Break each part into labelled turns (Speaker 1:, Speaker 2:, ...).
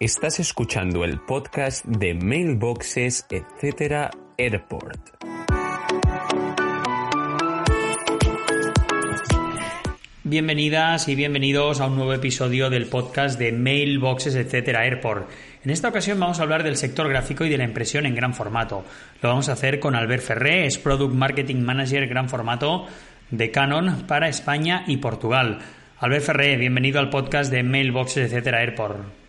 Speaker 1: Estás escuchando el podcast de Mailboxes, etc. Airport.
Speaker 2: Bienvenidas y bienvenidos a un nuevo episodio del podcast de Mailboxes, etc. Airport. En esta ocasión vamos a hablar del sector gráfico y de la impresión en gran formato. Lo vamos a hacer con Albert Ferré, es Product Marketing Manager gran formato de Canon para España y Portugal. Albert Ferré, bienvenido al podcast de Mailboxes, etc. Airport.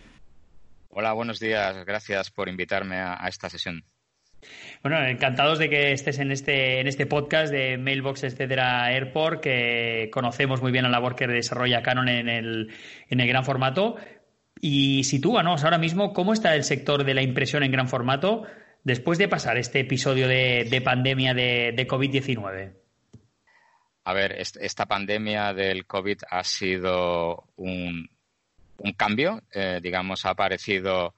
Speaker 3: Hola, buenos días. Gracias por invitarme a, esta sesión.
Speaker 2: Bueno, encantados de que estés en este, en este podcast de Mailboxes, etc. Airport, que conocemos muy bien la labor que desarrolla Canon en el, en el gran formato. Y sitúanos ahora mismo cómo está el sector de la impresión en gran formato después de pasar este episodio de, pandemia de, de COVID-19.
Speaker 3: A ver, esta pandemia del COVID ha sido un, cambio, eh, digamos, ha aparecido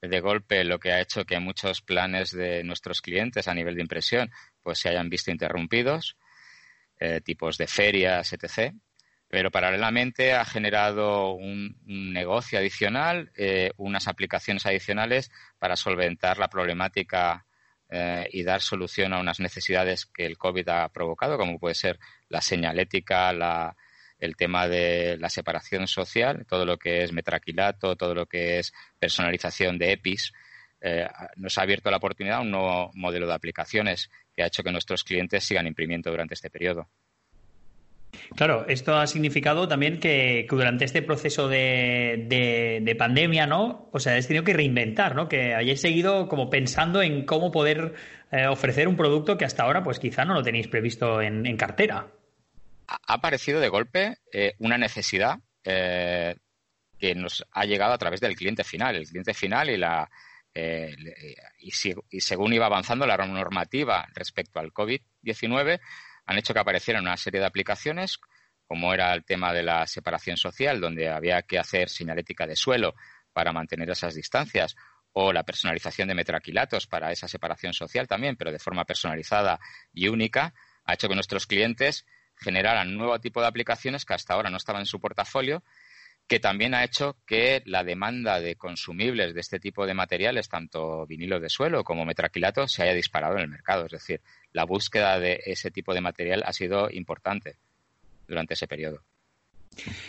Speaker 3: de golpe lo que ha hecho que muchos planes de nuestros clientes a nivel de impresión pues se hayan visto interrumpidos, eh, tipos de ferias, etc. Pero paralelamente ha generado un, negocio adicional, eh, unas aplicaciones adicionales para solventar la problemática y dar solución a unas necesidades que el COVID ha provocado, como puede ser la señalética, la, el tema de la separación social, todo lo que es metraquilato, todo lo que es personalización de EPIs. Eh, nos ha abierto la oportunidad a un nuevo modelo de aplicaciones que ha hecho que nuestros clientes sigan imprimiendo durante este periodo.
Speaker 2: Claro, esto ha significado también que, durante este proceso de, pandemia, ¿no? O sea, has tenido que reinventar, ¿no? Que hayáis seguido como pensando en cómo poder eh, ofrecer un producto que hasta ahora, pues quizá no lo tenéis previsto en, cartera.
Speaker 3: Ha aparecido de golpe eh, una necesidad eh, que nos ha llegado a través del cliente final. El cliente final y la y, y según iba avanzando la normativa respecto al COVID-19 han hecho que aparecieran una serie de aplicaciones, como era el tema de la separación social, donde había que hacer señalética de suelo para mantener esas distancias, o la personalización de metraquilatos para esa separación social también, pero de forma personalizada y única, ha hecho que nuestros clientes generaran nuevo tipo de aplicaciones que hasta ahora no estaban en su portafolio, que también ha hecho que la demanda de consumibles de este tipo de materiales, tanto vinilo de suelo como metraquilato, se haya disparado en el mercado. Es decir, la búsqueda de ese tipo de material ha sido importante durante ese periodo.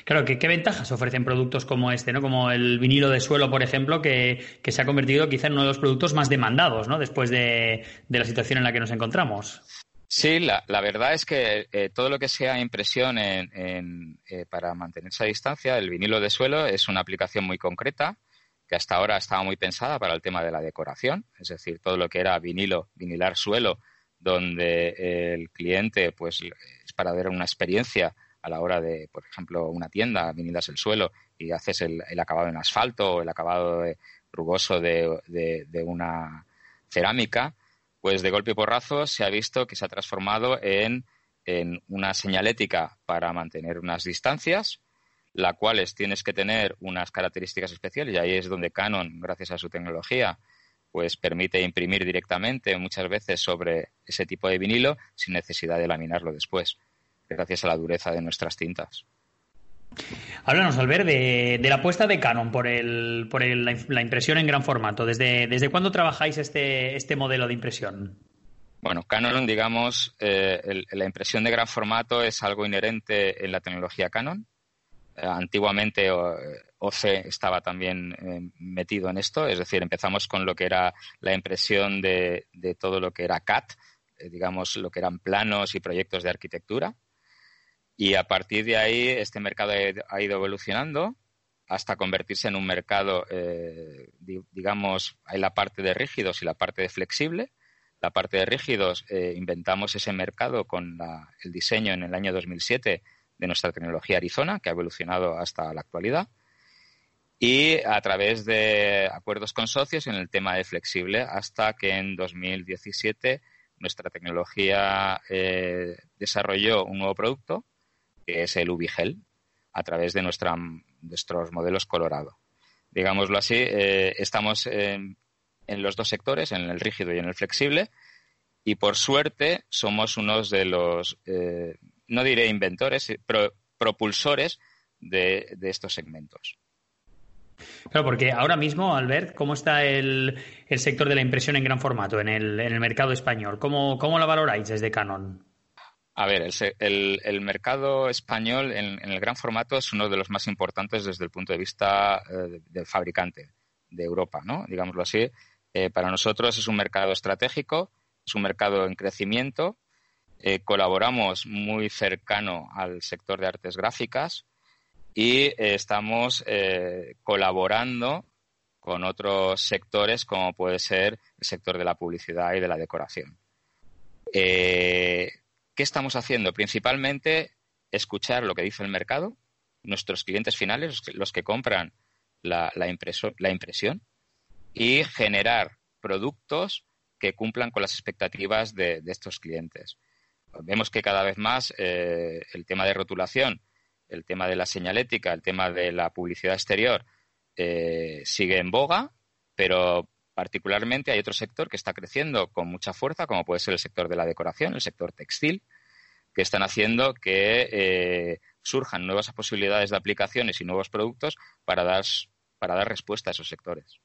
Speaker 2: Claro, ¿qué, ¿qué, ventajas ofrecen productos como este, ¿no? Como el vinilo de suelo, por ejemplo, que, se ha convertido quizá en uno de los productos más demandados, ¿no? Después de, la situación en la que nos encontramos.
Speaker 3: Sí, la, verdad es que eh, todo lo que sea impresión en, eh, para mantenerse a distancia, el vinilo de suelo es una aplicación muy concreta que hasta ahora estaba muy pensada para el tema de la decoración, es decir, todo lo que era vinilo, vinilar suelo, donde el cliente pues es para ver una experiencia a la hora de, por ejemplo, una tienda, vinilas el suelo y haces el, acabado en asfalto o el acabado rugoso de, una cerámica, pues de golpe y porrazo se ha visto que se ha transformado en, en una señalética para mantener unas distancias, la cuales tienes que tener unas características especiales y ahí es donde Canon, gracias a su tecnología, pues permite imprimir directamente muchas veces sobre ese tipo de vinilo sin necesidad de laminarlo después, gracias a la dureza de nuestras tintas.
Speaker 2: Háblanos, Albert, de, de la apuesta de Canon por, la impresión en gran formato. ¿Desde, cuándo trabajáis este, este modelo de impresión?
Speaker 3: Bueno, Canon, digamos, eh, la impresión de gran formato es algo inherente en la tecnología Canon. Eh, antiguamente OC estaba también eh, metido en esto, es decir, empezamos con lo que era la impresión de, todo lo que era CAT, eh, digamos, lo que eran planos y proyectos de arquitectura. Y a partir de ahí este mercado ha ido evolucionando hasta convertirse en un mercado, digamos, hay la parte de rígidos y la parte de flexible. La parte de rígidos, inventamos ese mercado con el diseño en el año 2007 de nuestra tecnología Arizona, que ha evolucionado hasta la actualidad, y a través de acuerdos con socios en el tema de flexible, hasta que en 2017 nuestra tecnología eh, desarrolló un nuevo producto, que es el Ubigel, a través de nuestra, nuestros modelos Colorado. Digámoslo así, eh, estamos en, los dos sectores, en el rígido y en el flexible, y por suerte somos unos de los eh, no diré inventores, pero propulsores de, estos segmentos.
Speaker 2: Claro, porque ahora mismo, Albert, ¿cómo está el, sector de la impresión en gran formato en el, mercado español? ¿Cómo, ¿Cómo, la valoráis desde Canon?
Speaker 3: A ver, el, mercado español en, el gran formato es uno de los más importantes desde el punto de vista eh, del fabricante de Europa, ¿no? Digámoslo así. Eh, para nosotros es un mercado estratégico, es un mercado en crecimiento. Eh, colaboramos muy cercano al sector de artes gráficas y estamos colaborando con otros sectores como puede ser el sector de la publicidad y de la decoración. ¿Qué estamos haciendo? Principalmente escuchar lo que dice el mercado, nuestros clientes finales, los que, compran la, impresión, y generar productos que cumplan con las expectativas de, estos clientes. Vemos que cada vez más el tema de rotulación el tema de la señalética, el tema de la publicidad exterior eh, sigue en boga, pero particularmente hay otro sector que está creciendo con mucha fuerza, como puede ser el sector de la decoración, el sector textil, que están haciendo que eh, surjan nuevas posibilidades de aplicaciones y nuevos productos para dar, para dar respuesta a esos sectores.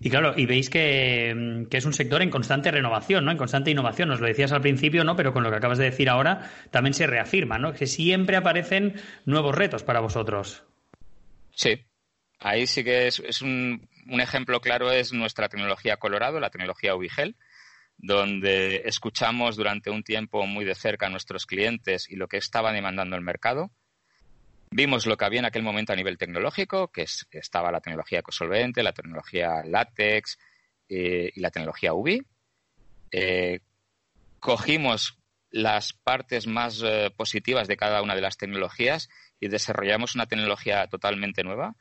Speaker 2: Y claro, y veis que, es un sector en constante renovación, ¿no? En constante innovación. Nos lo decías al principio, ¿no? Pero con lo que acabas de decir ahora también se reafirma, ¿no? Que siempre aparecen nuevos retos para vosotros.
Speaker 3: Sí. Ahí sí que es, un, un, ejemplo claro es nuestra tecnología Colorado, la tecnología Ubigel, donde escuchamos durante un tiempo muy de cerca a nuestros clientes y lo que estaba demandando el mercado Vimos lo que había en aquel momento a nivel tecnológico, que estaba la tecnología ecosolvente, la tecnología látex eh, y la tecnología UV. Eh, cogimos las partes más eh, positivas de cada una de las tecnologías y desarrollamos una tecnología totalmente nueva,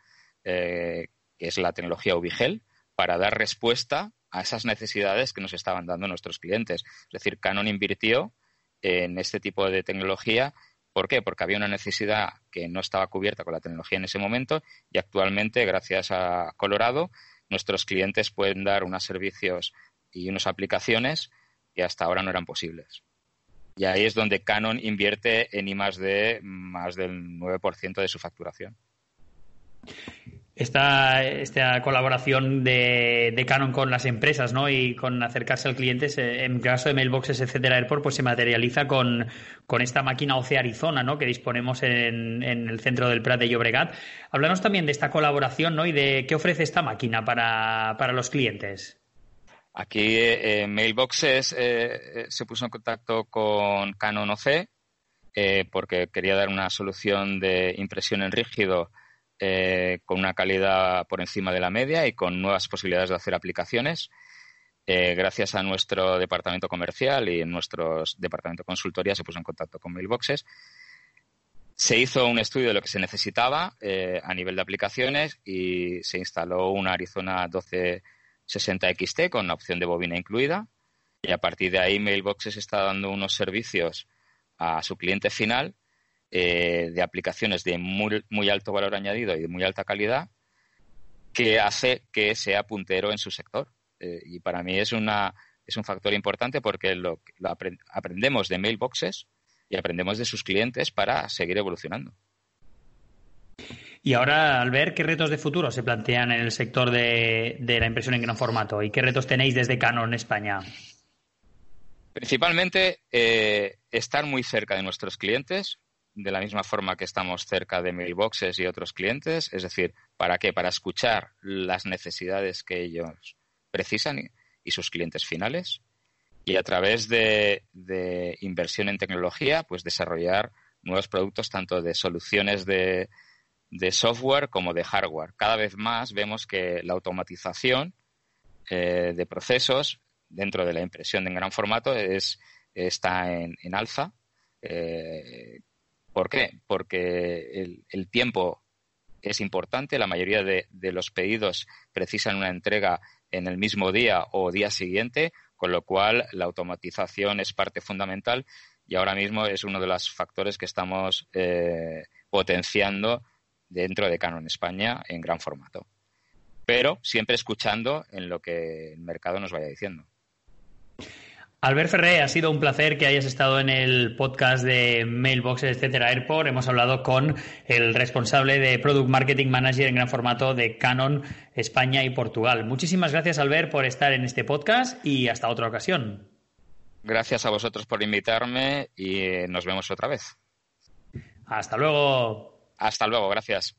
Speaker 3: que es la tecnología UV-Gel, para dar respuesta a esas necesidades que nos estaban dando nuestros clientes. Es decir, Canon invirtió en este tipo de tecnología ¿Por qué? Porque había una necesidad que no estaba cubierta con la tecnología en ese momento y actualmente, gracias a Colorado, nuestros clientes pueden dar unos servicios y unas aplicaciones que hasta ahora no eran posibles. Y ahí es donde Canon invierte en I más de más del 9% de su facturación
Speaker 2: esta, esta colaboración de, de, Canon con las empresas ¿no? y con acercarse al cliente, en caso de mailboxes, etcétera, Airport, pues se materializa con, con esta máquina OCE Arizona ¿no? que disponemos en, en, el centro del Prat de Llobregat. Háblanos también de esta colaboración ¿no? y de qué ofrece esta máquina para, para los clientes.
Speaker 3: Aquí eh, Mailboxes eh, eh, se puso en contacto con Canon OC porque quería dar una solución de impresión en rígido eh, con una calidad por encima de la media y con nuevas posibilidades de hacer aplicaciones. Eh, gracias a nuestro departamento comercial y nuestro departamento de consultoría se puso en contacto con Mailboxes. Se hizo un estudio de lo que se necesitaba eh, a nivel de aplicaciones y se instaló una Arizona 1260 XT con la opción de bobina incluida. Y a partir de ahí, Mailboxes está dando unos servicios a su cliente final eh, de aplicaciones de muy, alto valor añadido y de muy alta calidad que hace que sea puntero en su sector. Eh, y para mí es, una, es un factor importante porque lo, aprendemos de mailboxes y aprendemos de sus clientes para seguir evolucionando.
Speaker 2: Y ahora, al ver qué retos de futuro se plantean en el sector de, la impresión en gran formato y qué retos tenéis desde Canon España.
Speaker 3: Principalmente eh, estar muy cerca de nuestros clientes, de la misma forma que estamos cerca de mailboxes y otros clientes, es decir, ¿para qué? Para escuchar las necesidades que ellos precisan y, sus clientes finales y a través de, inversión en tecnología, pues desarrollar nuevos productos tanto de soluciones de, software como de hardware. Cada vez más vemos que la automatización eh, de procesos dentro de la impresión en gran formato es, está en, en alza. Eh, ¿Por qué? Porque el, tiempo es importante. La mayoría de, los pedidos precisan una entrega en el mismo día o día siguiente, con lo cual la automatización es parte fundamental y ahora mismo es uno de los factores que estamos eh, potenciando dentro de Canon España en gran formato. Pero siempre escuchando en lo que el mercado nos vaya diciendo.
Speaker 2: Albert Ferré, ha sido un placer que hayas estado en el podcast de Mailboxes, etcétera, Airport. Hemos hablado con el responsable de Product Marketing Manager en gran formato de Canon España y Portugal. Muchísimas gracias, Albert, por estar en este podcast y hasta otra ocasión.
Speaker 3: Gracias a vosotros por invitarme y eh, nos vemos otra vez.
Speaker 2: Hasta luego.
Speaker 3: Hasta luego, gracias.